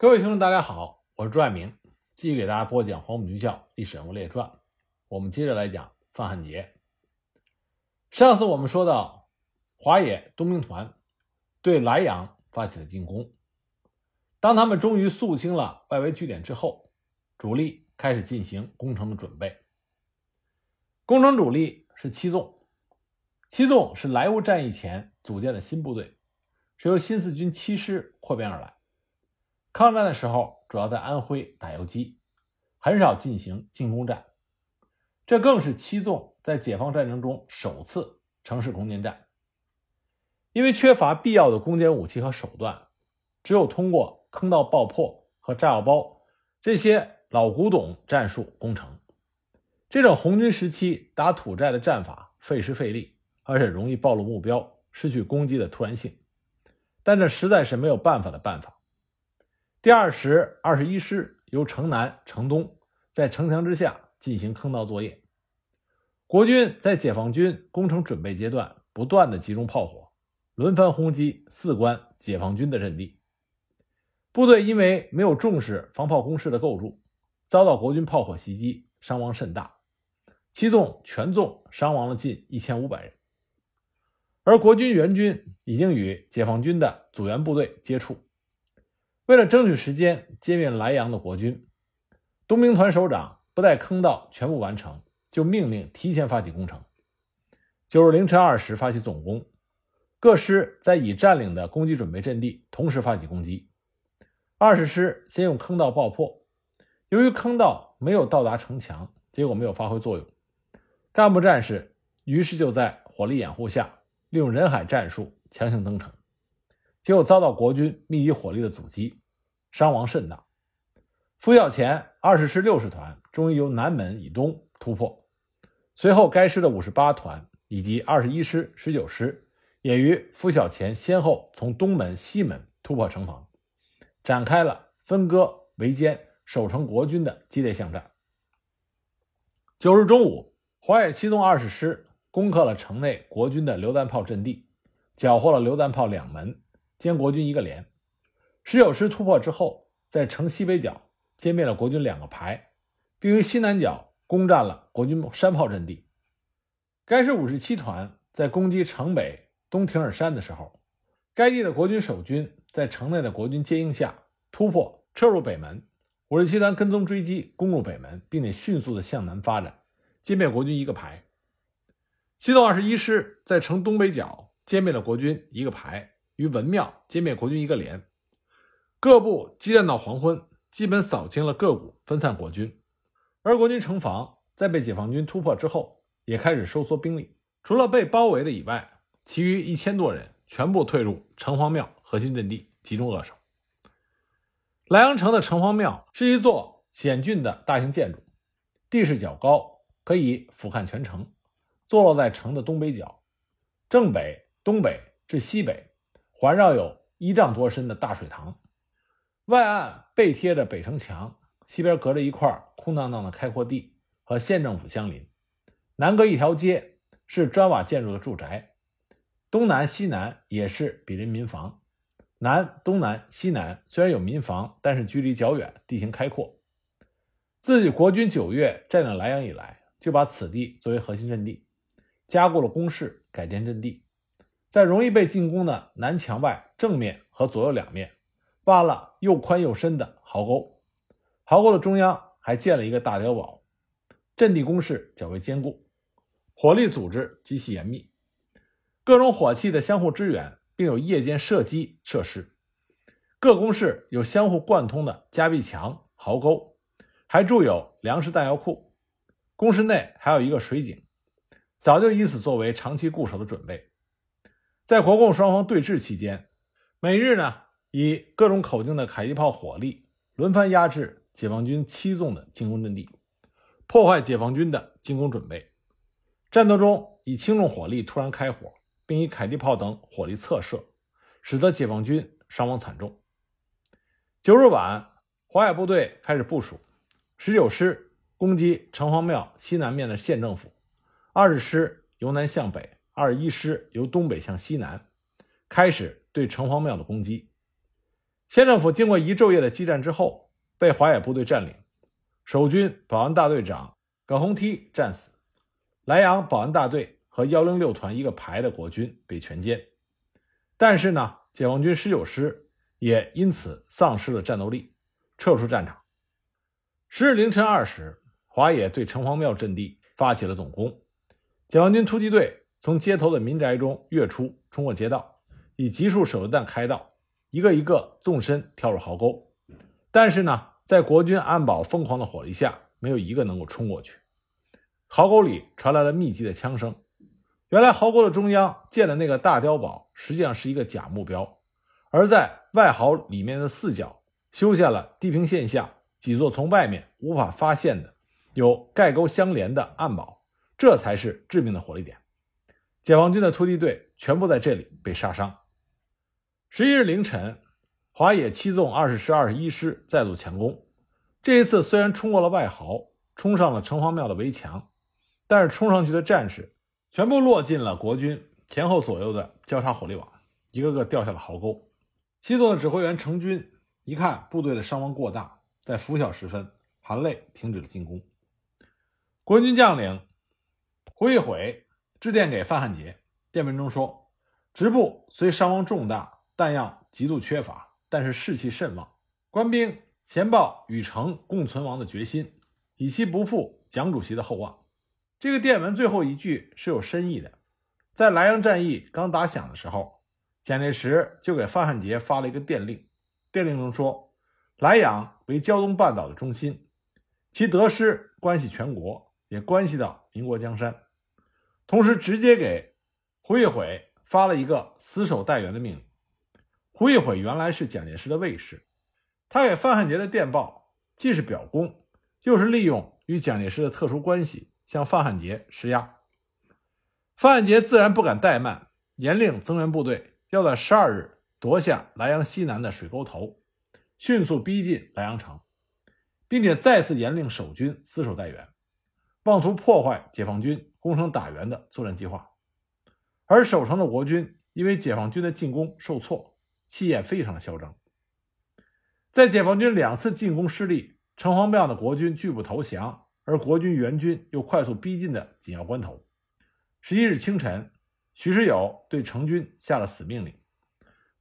各位听众，大家好，我是朱爱明，继续给大家播讲《黄埔军校历史人物列传》。我们接着来讲范汉杰。上次我们说到，华野东兵团对莱阳发起了进攻。当他们终于肃清了外围据点之后，主力开始进行攻城的准备。攻城主力是七纵，七纵是莱芜战役前组建的新部队，是由新四军七师扩编而来。抗战的时候，主要在安徽打游击，很少进行进攻战。这更是七纵在解放战争中首次城市攻坚战。因为缺乏必要的攻坚武器和手段，只有通过坑道爆破和炸药包这些老古董战术攻城。这种红军时期打土寨的战法费时费力，而且容易暴露目标，失去攻击的突然性。但这实在是没有办法的办法。第二十二十一师由城南、城东在城墙之下进行坑道作业。国军在解放军攻城准备阶段，不断的集中炮火，轮番轰击四关解放军的阵地。部队因为没有重视防炮工事的构筑，遭到国军炮火袭击，伤亡甚大。七纵全纵伤亡了近一千五百人。而国军援军已经与解放军的阻援部队接触。为了争取时间歼灭莱阳的国军，东兵团首长不待坑道全部完成，就命令提前发起攻城。九日凌晨二时发起总攻，各师在已占领的攻击准备阵地同时发起攻击。二十师先用坑道爆破，由于坑道没有到达城墙，结果没有发挥作用。干部战士于是就在火力掩护下，利用人海战术强行登城，结果遭到国军密集火力的阻击。伤亡甚大。拂晓前，二十师六十团终于由南门以东突破。随后，该师的五十八团以及二十一师、十九师也于拂晓前先后从东门、西门突破城防，展开了分割、围歼、守城国军的激烈巷战。九日中午，华野七纵二十师攻克了城内国军的榴弹炮阵地，缴获了榴弹炮两门，歼国军一个连。十九师突破之后，在城西北角歼灭了国军两个排，并于西南角攻占了国军山炮阵地。该师五十七团在攻击城北东亭尔山的时候，该地的国军守军在城内的国军接应下突破撤入北门。五十七团跟踪追击，攻入北门，并且迅速的向南发展，歼灭国军一个排。七纵二十一师在城东北角歼灭了国军一个排，于文庙歼灭国军一个连。各部激战到黄昏，基本扫清了各股，分散国军。而国军城防在被解放军突破之后，也开始收缩兵力。除了被包围的以外，其余一千多人全部退入城隍庙核心阵地，集中扼守。莱阳城的城隍庙是一座险峻的大型建筑，地势较高，可以俯瞰全城。坐落在城的东北角，正北、东北至西北环绕有一丈多深的大水塘。外岸背贴着北城墙，西边隔着一块空荡荡的开阔地，和县政府相邻。南隔一条街，是砖瓦建筑的住宅。东南、西南也是毗邻民房。南、东南、西南虽然有民房，但是距离较远，地形开阔。自己国军九月占领莱阳以来，就把此地作为核心阵地，加固了工事，改建阵地，在容易被进攻的南墙外正面和左右两面。挖了又宽又深的壕沟，壕沟的中央还建了一个大碉堡，阵地工事较为坚固，火力组织极其严密，各种火器的相互支援，并有夜间射击设施。各工事有相互贯通的夹壁墙、壕沟，还筑有粮食弹药库。工事内还有一个水井，早就以此作为长期固守的准备。在国共双方对峙期间，每日呢。以各种口径的迫击炮火力轮番压制解放军七纵的进攻阵地，破坏解放军的进攻准备。战斗中以轻重火力突然开火，并以迫击炮等火力侧射，使得解放军伤亡惨重。九日晚，华野部队开始部署：十九师攻击城隍庙西南面的县政府，二十师由南向北，二十一师由东北向西南，开始对城隍庙的攻击。县政府经过一昼夜的激战之后，被华野部队占领，守军保安大队长葛洪梯战死，莱阳保安大队和幺零六团一个排的国军被全歼。但是呢，解放军十九师也因此丧失了战斗力，撤出战场。十日凌晨二时，华野对城隍庙阵地发起了总攻，解放军突击队从街头的民宅中跃出，冲过街道，以集束手榴弹开道。一个一个纵身跳入壕沟，但是呢，在国军安保疯狂的火力下，没有一个能够冲过去。壕沟里传来了密集的枪声。原来壕沟的中央建的那个大碉堡，实际上是一个假目标，而在外壕里面的四角修下了地平线下几座从外面无法发现的、有盖沟相连的暗堡，这才是致命的火力点。解放军的突击队全部在这里被杀伤。十一日凌晨，华野七纵二十师、二十一师再度强攻。这一次虽然冲过了外壕，冲上了城隍庙的围墙，但是冲上去的战士全部落进了国军前后左右的交叉火力网，一个个掉下了壕沟。七纵的指挥员程军一看部队的伤亡过大，在拂晓时分含泪停止了进攻。国军将领胡一悔致电给范汉杰，电文中说：“直部虽伤亡重大。”弹药极度缺乏，但是士气甚旺。官兵前报与城共存亡的决心，以期不负蒋主席的厚望。这个电文最后一句是有深意的。在莱阳战役刚打响的时候，蒋介石就给范汉杰发了一个电令。电令中说：“莱阳为胶东半岛的中心，其得失关系全国，也关系到民国江山。”同时，直接给胡一悔发了一个死守待援的命令。胡一悔原来是蒋介石的卫士，他给范汉杰的电报既是表功，又是利用与蒋介石的特殊关系向范汉杰施压。范汉杰自然不敢怠慢，严令增援部队要在十二日夺下莱阳西南的水沟头，迅速逼近莱阳城，并且再次严令守军死守待援，妄图破坏解放军攻城打援的作战计划。而守城的国军因为解放军的进攻受挫。气焰非常嚣张，在解放军两次进攻失利、城隍庙的国军拒不投降，而国军援军又快速逼近的紧要关头，十一日清晨，许世友对程军下了死命令：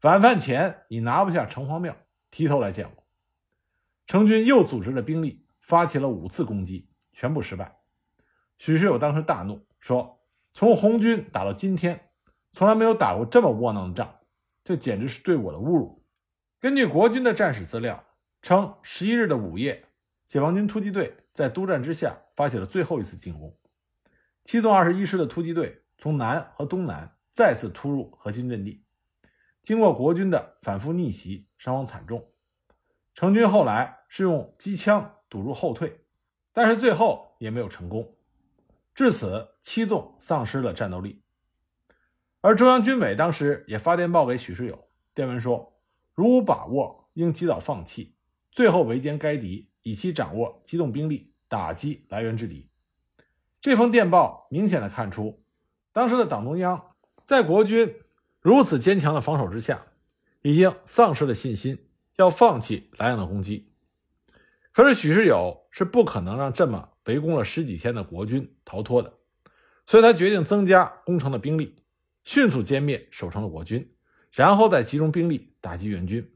晚饭前你拿不下城隍庙，提头来见我。程军又组织了兵力，发起了五次攻击，全部失败。许世友当时大怒，说：“从红军打到今天，从来没有打过这么窝囊的仗。”这简直是对我的侮辱。根据国军的战史资料称，十一日的午夜，解放军突击队在督战之下发起了最后一次进攻。七纵二十一师的突击队从南和东南再次突入核心阵地，经过国军的反复逆袭，伤亡惨重。程军后来是用机枪堵住后退，但是最后也没有成功。至此，七纵丧失了战斗力。而中央军委当时也发电报给许世友，电文说：“如无把握，应及早放弃，最后围歼该敌，以期掌握机动兵力，打击来源之敌。”这封电报明显的看出，当时的党中央在国军如此坚强的防守之下，已经丧失了信心，要放弃莱阳的攻击。可是许世友是不可能让这么围攻了十几天的国军逃脱的，所以他决定增加攻城的兵力。迅速歼灭守城的国军，然后再集中兵力打击援军。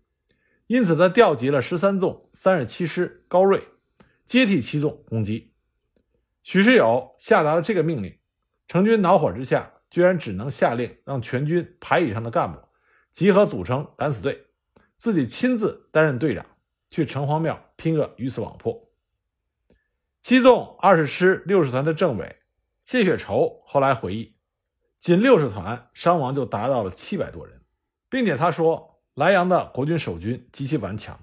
因此，他调集了十三纵三十七师高锐接替七纵攻击。许世友下达了这个命令，程军恼火之下，居然只能下令让全军排以上的干部集合组成敢死队，自己亲自担任队长，去城隍庙拼个鱼死网破。七纵二十师六十团的政委谢雪绸后来回忆。仅六十团伤亡就达到了七百多人，并且他说，莱阳的国军守军极其顽强，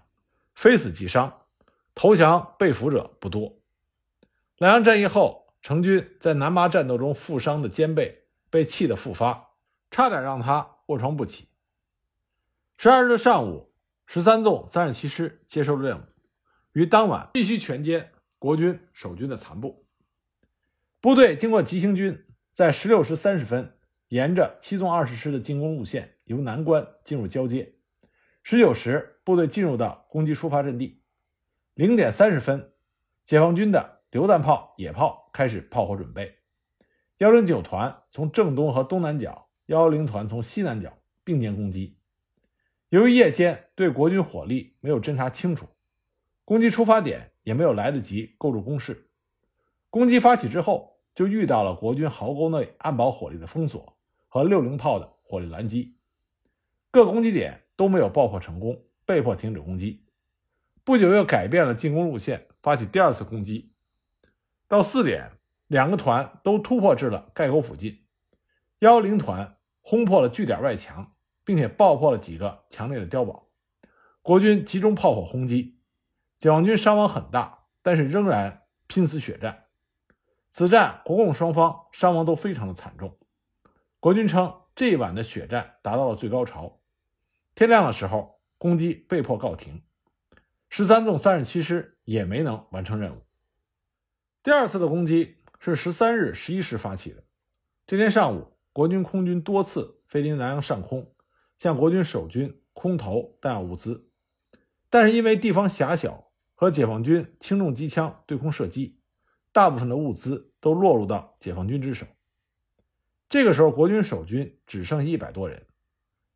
非死即伤，投降被俘者不多。莱阳战役后，程军在南麻战斗中负伤的肩背被气得复发，差点让他卧床不起。十二日上午，十三纵三十七师接受了任务，于当晚必须全歼国军守军的残部。部队经过急行军。在十六时三十分，沿着七纵二十师的进攻路线由南关进入交界。十九时，部。队进入到攻击出发阵地。零点三十分，解放军的榴弹炮、野炮开始炮火准备。幺零九团从正东和东南角，幺幺零团从西南角并肩攻击。由于夜间对国军火力没有侦查清楚，攻击出发点也没有来得及构筑工事。攻击发起之后，就遇到了国军壕沟内暗堡火力的封锁和六零炮的火力拦击，各攻击点都没有爆破成功，被迫停止攻击。不久又改变了进攻路线，发起第二次攻击。到四点，两个团都突破至了盖沟附近。幺幺零团轰破了据点外墙，并且爆破了几个墙内的碉堡。国军集中炮火轰击，解放军伤亡很大，但是仍然拼死血战。此战国共双方伤亡都非常的惨重。国军称这一晚的血战达到了最高潮。天亮的时候，攻击被迫告停。十三纵三十七师也没能完成任务。第二次的攻击是十三日十一时发起的。这天上午，国军空军多次飞临南阳上空，向国军守军空投弹药物资，但是因为地方狭小和解放军轻重机枪对空射击。大部分的物资都落入到解放军之手。这个时候，国军守军只剩一百多人。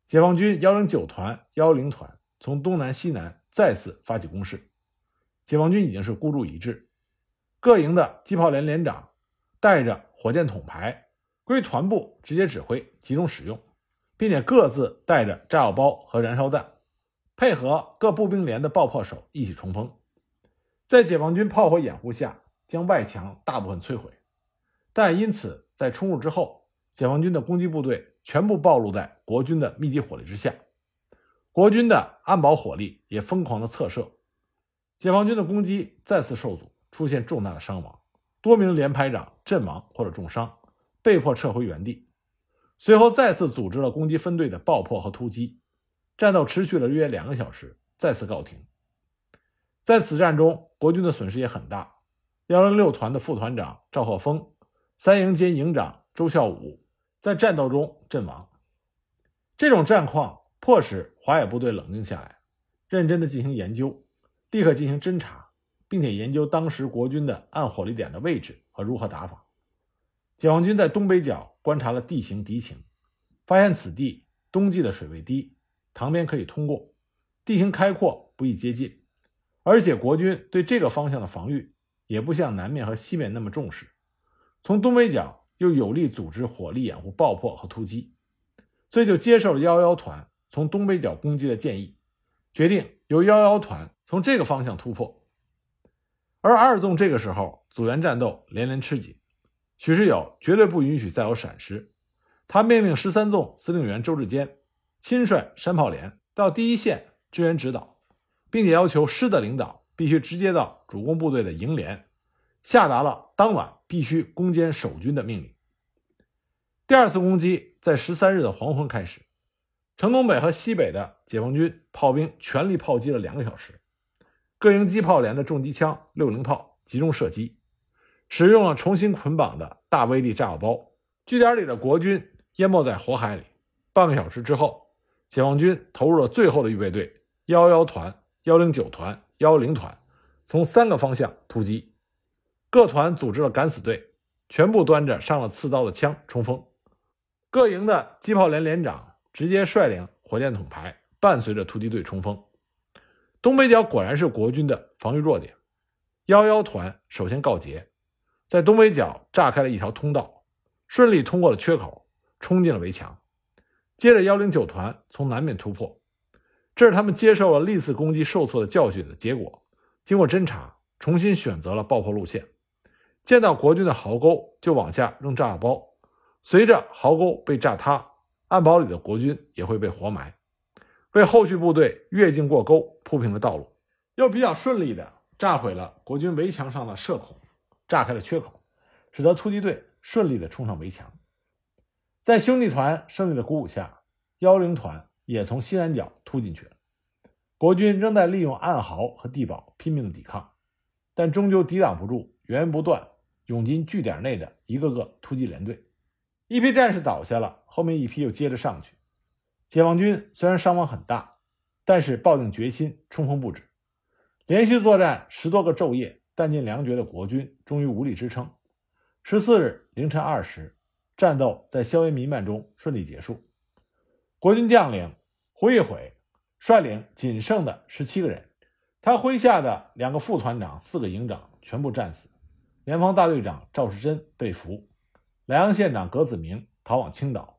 解放军幺零九团、幺零团从东南、西南再次发起攻势。解放军已经是孤注一掷，各营的机炮连连长带着火箭筒排归团部直接指挥，集中使用，并且各自带着炸药包和燃烧弹，配合各步兵连的爆破手一起冲锋。在解放军炮火掩护下。将外墙大部分摧毁，但因此在冲入之后，解放军的攻击部队全部暴露在国军的密集火力之下，国军的安保火力也疯狂的侧射，解放军的攻击再次受阻，出现重大的伤亡，多名连排长阵亡或者重伤，被迫撤回原地。随后再次组织了攻击分队的爆破和突击，战斗持续了约两个小时，再次告停。在此战中，国军的损失也很大。幺零六团的副团长赵鹤峰，三营兼营长周孝武在战斗中阵亡。这种战况迫使华野部队冷静下来，认真的进行研究，立刻进行侦查，并且研究当时国军的暗火力点的位置和如何打法。解放军在东北角观察了地形敌情，发现此地冬季的水位低，塘边可以通过，地形开阔，不易接近，而且国军对这个方向的防御。也不像南面和西面那么重视，从东北角又有力组织火力掩护爆破和突击，所以就接受了幺幺团从东北角攻击的建议，决定由幺幺团从这个方向突破。而二纵这个时候组员战斗连连吃紧，许世友绝对不允许再有闪失，他命令十三纵司令员周志坚亲率山炮连到第一线支援指导，并且要求师的领导。必须直接到主攻部队的营连，下达了当晚必须攻坚守军的命令。第二次攻击在十三日的黄昏开始，城东北和西北的解放军炮兵全力炮击了两个小时，各营机炮连的重机枪、六零炮集中射击，使用了重新捆绑的大威力炸药包，据点里的国军淹没在火海里。半个小时之后，解放军投入了最后的预备队幺幺团、幺零九团。幺零团从三个方向突击，各团组织了敢死队，全部端着上了刺刀的枪冲锋。各营的机炮连连长直接率领火箭筒排，伴随着突击队冲锋。东北角果然是国军的防御弱点。幺幺团首先告捷，在东北角炸开了一条通道，顺利通过了缺口，冲进了围墙。接着幺零九团从南面突破。这是他们接受了历次攻击受挫的教训的结果。经过侦查，重新选择了爆破路线。见到国军的壕沟，就往下扔炸药包。随着壕沟被炸塌，暗堡里的国军也会被活埋，为后续部队越境过沟铺平了道路。又比较顺利地炸毁了国军围墙上的射孔，炸开了缺口，使得突击队顺利地冲上围墙。在兄弟团胜利的鼓舞下，幺零团。也从西南角突进去了，国军仍在利用暗壕和地堡拼命的抵抗，但终究抵挡不住源源不断涌进据点内的一个个突击连队。一批战士倒下了，后面一批又接着上去。解放军虽然伤亡很大，但是抱定决心，冲锋不止，连续作战十多个昼夜，弹尽粮绝的国军终于无力支撑。十四日凌晨二时，战斗在硝烟弥漫中顺利结束。国军将领胡一悔率领仅剩的十七个人，他麾下的两个副团长、四个营长全部战死，联防大队长赵世珍被俘，莱阳县长葛子明逃往青岛，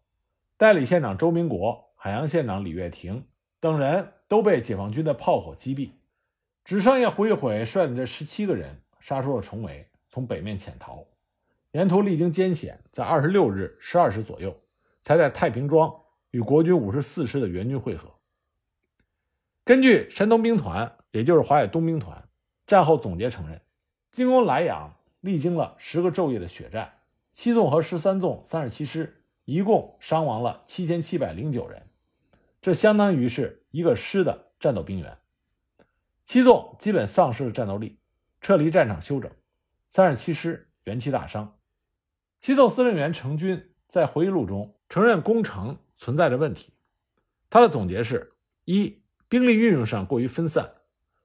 代理县长周明国、海洋县长李月亭等人都被解放军的炮火击毙，只剩下胡一悔率领这十七个人杀出了重围，从北面潜逃。沿途历经艰险，在二十六日十二时左右，才在太平庄与国军五十四师的援军会合。根据山东兵团，也就是华野东兵团战后总结承认，进攻莱阳历经了十个昼夜的血战，七纵和十三纵三十七师一共伤亡了七千七百零九人，这相当于是一个师的战斗兵员。七纵基本丧失了战斗力，撤离战场休整；三十七师元气大伤。七纵司令员程军在回忆录中承认攻城存在着问题。他的总结是：一、兵力运用上过于分散，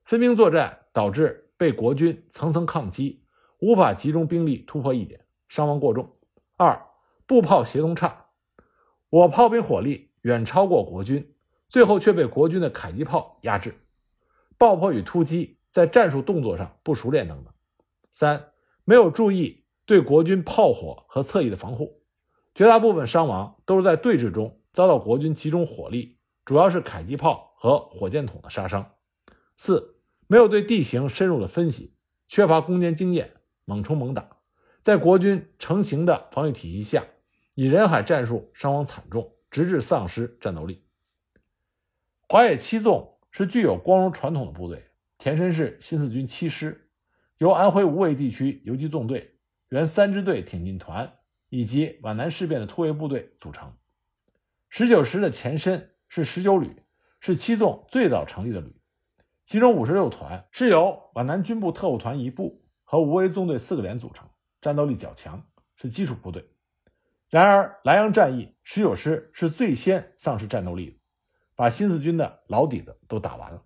分兵作战导致被国军层层抗击，无法集中兵力突破一点，伤亡过重；二、步炮协同差，我炮兵火力远超过国军，最后却被国军的迫击炮压制；爆破与突击在战术动作上不熟练等等；三、没有注意。对国军炮火和侧翼的防护，绝大部分伤亡都是在对峙中遭到国军集中火力，主要是迫击炮和火箭筒的杀伤。四，没有对地形深入的分析，缺乏攻坚经验，猛冲猛打，在国军成型的防御体系下，以人海战术伤亡惨重，直至丧失战斗力。华野七纵是具有光荣传统的部队，前身是新四军七师，由安徽无为地区游击纵队。原三支队挺进团以及皖南事变的突围部队组成。十九师的前身是十九旅，是七纵最早成立的旅。其中五十六团是由皖南军部特务团一部和无为纵队四个连组成，战斗力较强，是基础部队。然而莱阳战役，十九师是最先丧失战斗力的，把新四军的老底子都打完了。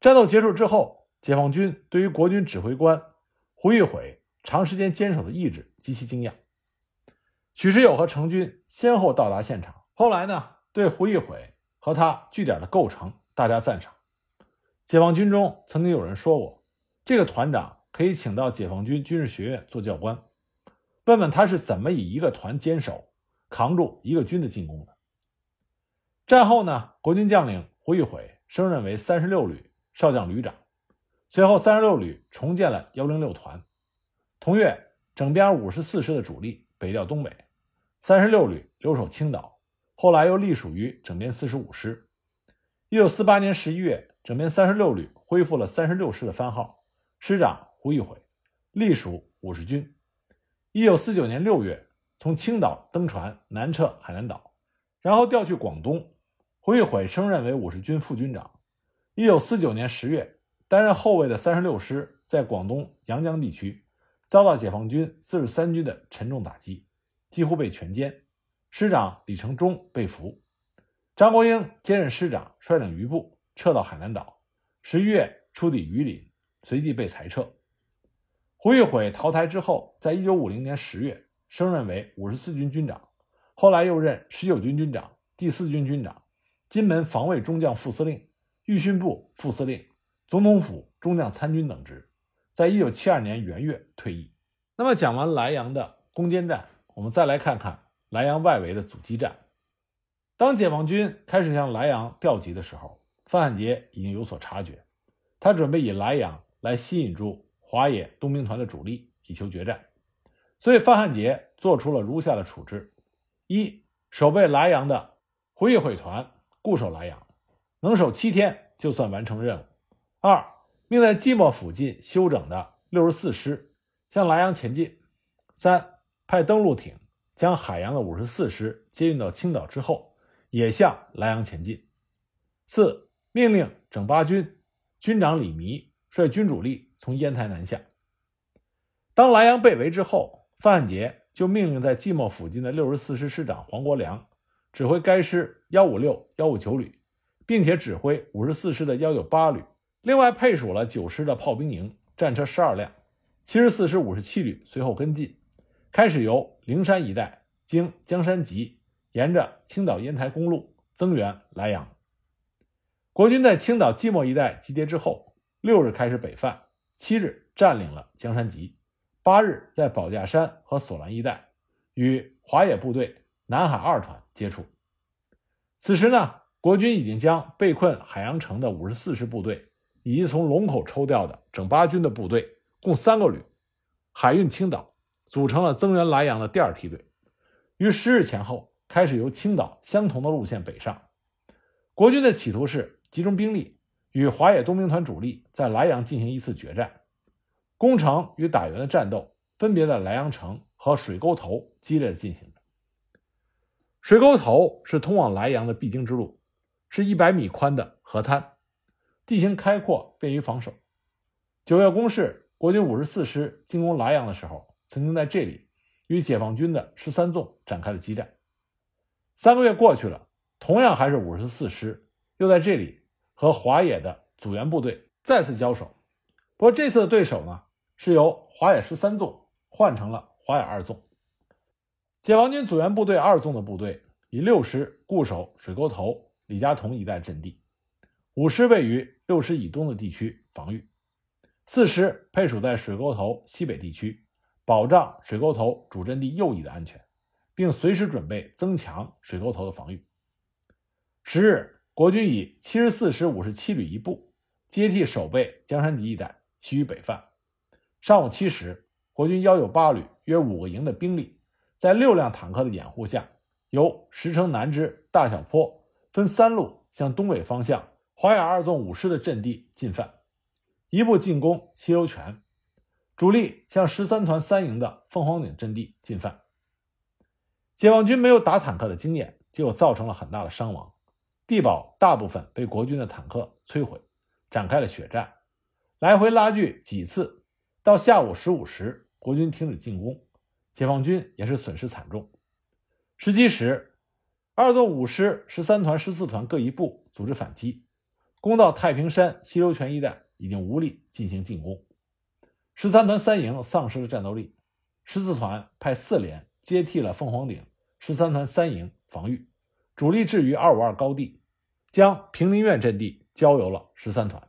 战斗结束之后，解放军对于国军指挥官胡玉悔。长时间坚守的意志极其惊讶。许世友和程军先后到达现场，后来呢，对胡一悔和他据点的构成大加赞赏。解放军中曾经有人说过，这个团长可以请到解放军军事学院做教官，问问他是怎么以一个团坚守，扛住一个军的进攻的。战后呢，国军将领胡一悔升任为三十六旅少将旅长，随后三十六旅重建了幺零六团。同月，整编五十四师的主力北调东北，三十六旅留守青岛，后来又隶属于整编四十五师。一九四八年十一月，整编三十六旅恢复了三十六师的番号，师长胡一悔，隶属五十军。一九四九年六月，从青岛登船南撤海南岛，然后调去广东。胡一悔升任为五十军副军长。一九四九年十月，担任后卫的三十六师在广东阳江地区。遭到解放军四十三军的沉重打击，几乎被全歼。师长李成忠被俘，张国英兼任师长，率领余部撤到海南岛。十一月出抵榆林，随即被裁撤。胡玉悔逃台之后，在一九五零年十月升任为五十四军军长，后来又任十九军军长、第四军军长、金门防卫中将副司令、预训部副司令、总统府中将参军等职。在一九七二年元月退役。那么讲完莱阳的攻坚战，我们再来看看莱阳外围的阻击战。当解放军开始向莱阳调集的时候，范汉杰已经有所察觉，他准备以莱阳来吸引住华野东兵团的主力，以求决战。所以范汉杰做出了如下的处置：一、守备莱阳的胡一会团固守莱阳，能守七天就算完成任务；二、命在即墨附近休整的六十四师向莱阳前进。三派登陆艇将海洋的五十四师接运到青岛之后，也向莱阳前进。四命令整八军军长李弥率军主力从烟台南下。当莱阳被围之后，范汉杰就命令在即墨附近的六十四师师长黄国良指挥该师幺五六幺五九旅并且指挥五十四师的幺九八旅，另外配属了九师的炮兵营，战车十二辆，七十四师五十七旅随后跟进，开始由灵山一带经江山集，沿着青岛烟台公路增援莱阳。国军在青岛即墨一带集结之后，六日开始北犯，七日占领了江山集，八日在保架山和索兰一带与华野部队南海二团接触。此时呢？国军已经将被困海阳城的五十四师部队，以及从龙口抽调的整八军的部队，共三个旅，海运青岛，组成了增援莱阳的第二梯队。于十日前后开始由青岛相同的路线北上。国军的企图是集中兵力与华野东兵团主力在莱阳进行一次决战。攻城与打援的战斗分别在莱阳城和水沟头激烈的进行着。水沟头是通往莱阳的必经之路。是一百米宽的河滩，地形开阔，便于防守。九月攻势，国军五十四师进攻莱阳的时候，曾经在这里与解放军的十三纵展开了激战。三个月过去了，同样还是五十四师又在这里和华野的阻援部队再次交手。不过这次的对手呢，是由华野十三纵换成了华野二纵。解放军阻援部队二纵的部队以六师固守水沟头。李家潼一带阵地，五师位于六师以东的地区防御，四师配属在水沟头西北地区，保障水沟头主阵地右翼的安全，并随时准备增强水沟头的防御。十日，国军以七十四师五十七旅一部接替守备江山集一带，其余北犯。上午七时，国军幺九八旅约五个营的兵力，在六辆坦克的掩护下，由石城南支大小坡。分三路向东北方向，华野二纵五师的阵地进犯，一部进攻西流泉，主力向十三团三营的凤凰岭阵地进犯。解放军没有打坦克的经验，结果造成了很大的伤亡，地堡大部分被国军的坦克摧毁，展开了血战，来回拉锯几次，到下午十五时，国军停止进攻，解放军也是损失惨重。十七时。二纵五师、十三团、十四团各一部组织反击，攻到太平山西流泉一带，已经无力进行进攻。十三团三营丧失了战斗力，十四团派四连接替了凤凰顶十三团三营防御，主力置于二五二高地，将平林苑阵地交由了十三团。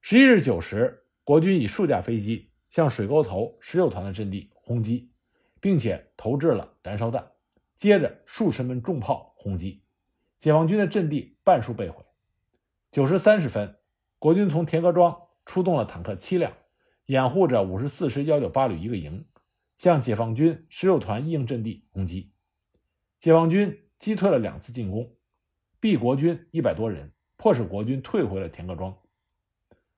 十一日九时，国军以数架飞机向水沟头十六团的阵地轰击，并且投掷了燃烧弹。接着数十门重炮轰击，解放军的阵地半数被毁。九时三十分，国军从田各庄出动了坦克七辆，掩护着五十四师幺九八旅一个营，向解放军十六团一营阵地攻击。解放军击退了两次进攻，毙国军一百多人，迫使国军退回了田各庄。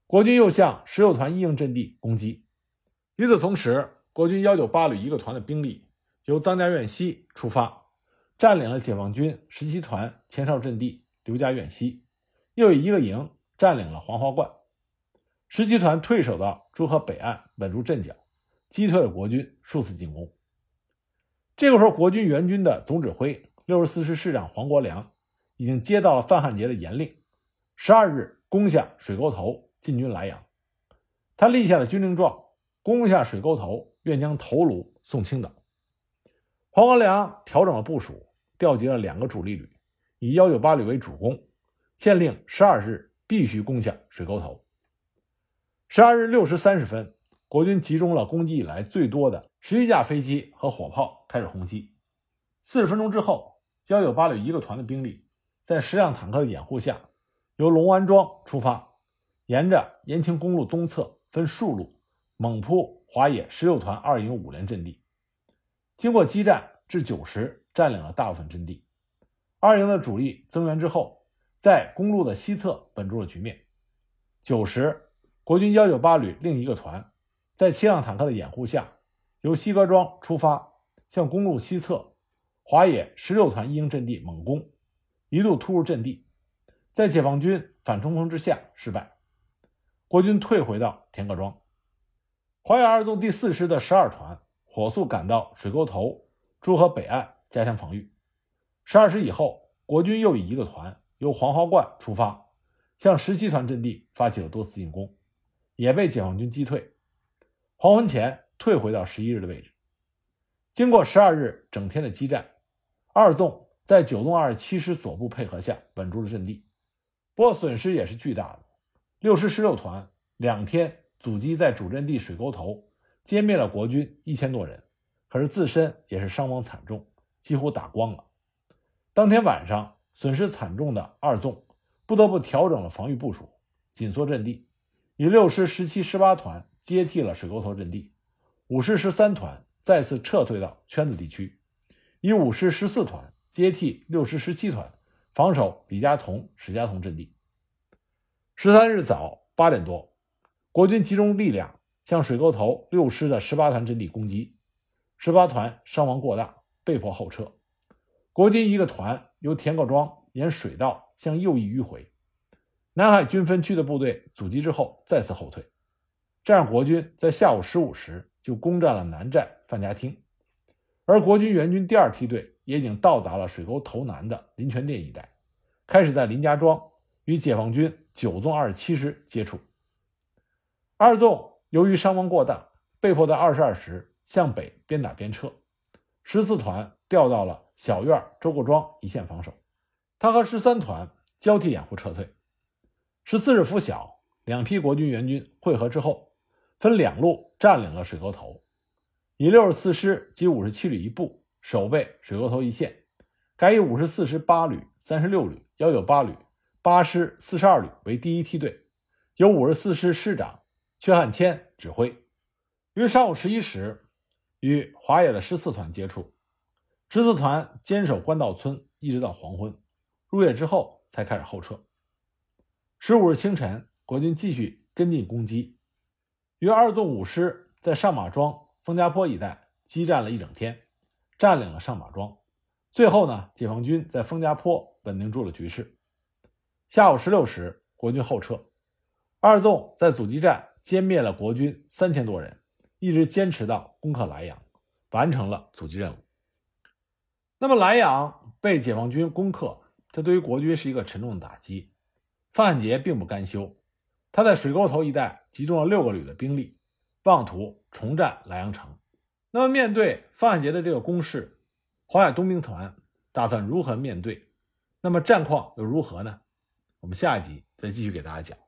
国军又向十六团一营阵地攻击。与此同时，国军幺九八旅一个团的兵力。由张家院西出发，占领了解放军十七团前哨阵地刘家院西，又以一个营占领了黄花观。十七团退守到朱河北岸，稳住阵脚，击退了国军数次进攻。这个时候，国军援军的总指挥六十四师师长黄国良已经接到了范汉杰的严令，十二日攻下水沟头，进军莱阳。他立下了军令状：攻下水沟头，愿将头颅送青岛。黄国良调整了部署，调集了两个主力旅，以幺九八旅为主攻，限令十二日必须攻下水沟头。十二日六时三十分，国军集中了攻击以来最多的十一架飞机和火炮开始轰击。四十分钟之后，幺九八旅一个团的兵力在十辆坦克的掩护下，由龙湾庄出发，沿着延庆公路东侧分数路猛扑华野十六团二营五连阵地。经过激战，至九时占领了大部分阵地。二营的主力增援之后，在公路的西侧稳住了局面。九时，国军幺九八旅另一个团，在七辆坦克的掩护下，由西各庄出发，向公路西侧华野十六团一营阵地猛攻，一度突入阵地，在解放军反冲锋之下失败，国军退回到田各庄。华野二纵第四师的十二团。火速赶到水沟头、朱河北岸加强防御。十二时以后，国军又以一个团由黄花关出发，向十七团阵地发起了多次进攻，也被解放军击退。黄昏前退回到十一日的位置。经过十二日整天的激战，二纵在九纵二十七师所部配合下稳住了阵地，不过损失也是巨大的。六师十六团两天阻击在主阵地水沟头，歼灭了国军一千多人，可是自身也是伤亡惨重，几乎打光了。当天晚上，损失惨重的二纵不得不调整了防御部署，紧缩阵地，以六师十七、十八团接替了水沟头阵地，五师十三团再次撤退到圈子地区，以五师十四团接替六师十七团防守李家同、史家同阵地。十三日早八点多，国军集中力量向水沟头六师的十八团阵地攻击，十八团伤亡过大，被迫后撤。国军一个团由田各庄沿水道向右翼迂回，南海军分区的部队阻击之后再次后退，这样国军在下午十五时就攻占了南寨范家厅，而国军援军第二梯队也已经到达了水沟头南的林泉店一带，开始在林家庄与解放军九纵二十七师接触。二纵由于伤亡过大，被迫在二十二时向北边打边撤，十四团调到了。小院周各庄一线防守，他和十三团交替掩护撤退。十四日拂晓，两批国军援军会合之后，分两路占领了水沟头，以六十四师及五十七旅一部守备水沟头一线，改以五十四师八旅、三十六旅、幺九八旅、八师四十二旅为第一梯队，由五十四师师长阙汉谦指挥。于上午十一时，与华野的十四团接触。十四团坚守官道村，一直到黄昏，入夜之后才开始后撤。十五日清晨，国军继续跟进攻击，约二纵五师在上马庄、封家坡一带激战了一整天，占领了上马庄。最后呢，解放军在封家坡稳定住了局势。下午十六时，国军后撤，二纵在阻击战歼灭了国军三千多人，一直坚持到攻克莱阳，完成了阻击任务。那么莱阳被解放军攻克，这对于国军是一个沉重的打击。范汉杰并不甘休，他在水沟头一带集中了六个旅的兵力，妄图重占莱阳城。那么面对范汉杰的这个攻势，华海东兵团打算如何面对？那么战况又如何呢？我们下一集再继续给大家讲。